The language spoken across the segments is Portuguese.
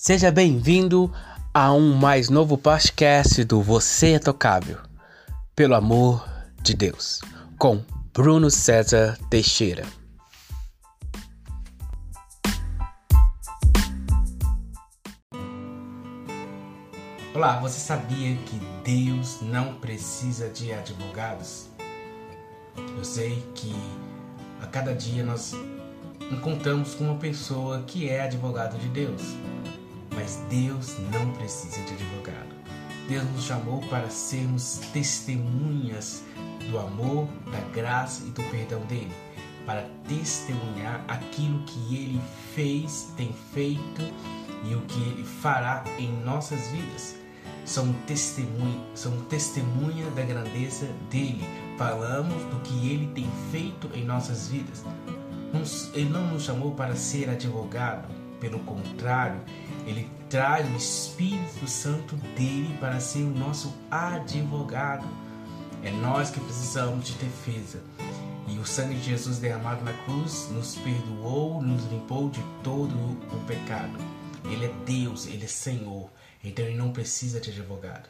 Seja bem-vindo a um mais novo podcast do Você é Tocável, pelo amor de Deus, com Bruno César Teixeira. Olá, você sabia que Deus não precisa de advogados? Eu sei que a cada dia nós encontramos com uma pessoa que é advogado de Deus. Mas Deus não precisa de advogado. Deus nos chamou para sermos testemunhas do amor, da graça e do perdão dele, para testemunhar aquilo que ele fez, tem feito e o que ele fará em nossas vidas. São testemunha, são testemunha da grandeza dele. Falamos do que ele tem feito em nossas vidas. Ele não nos chamou para ser advogado, pelo contrário, ele traz o Espírito Santo dele para ser o nosso advogado. É nós que precisamos de defesa. E o sangue de Jesus derramado na cruz nos perdoou, nos limpou de todo o pecado. Ele é Deus, ele é Senhor. Então ele não precisa de advogado.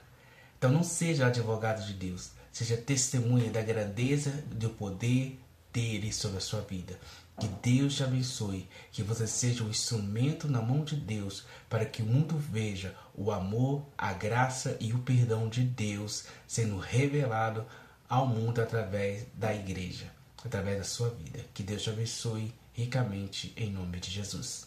Então não seja advogado de Deus, seja testemunha da grandeza do poder dele sobre a sua vida. Que Deus te abençoe, que você seja um instrumento na mão de Deus para que o mundo veja o amor, a graça e o perdão de Deus sendo revelado ao mundo através da igreja, através da sua vida. Que Deus te abençoe ricamente em nome de Jesus.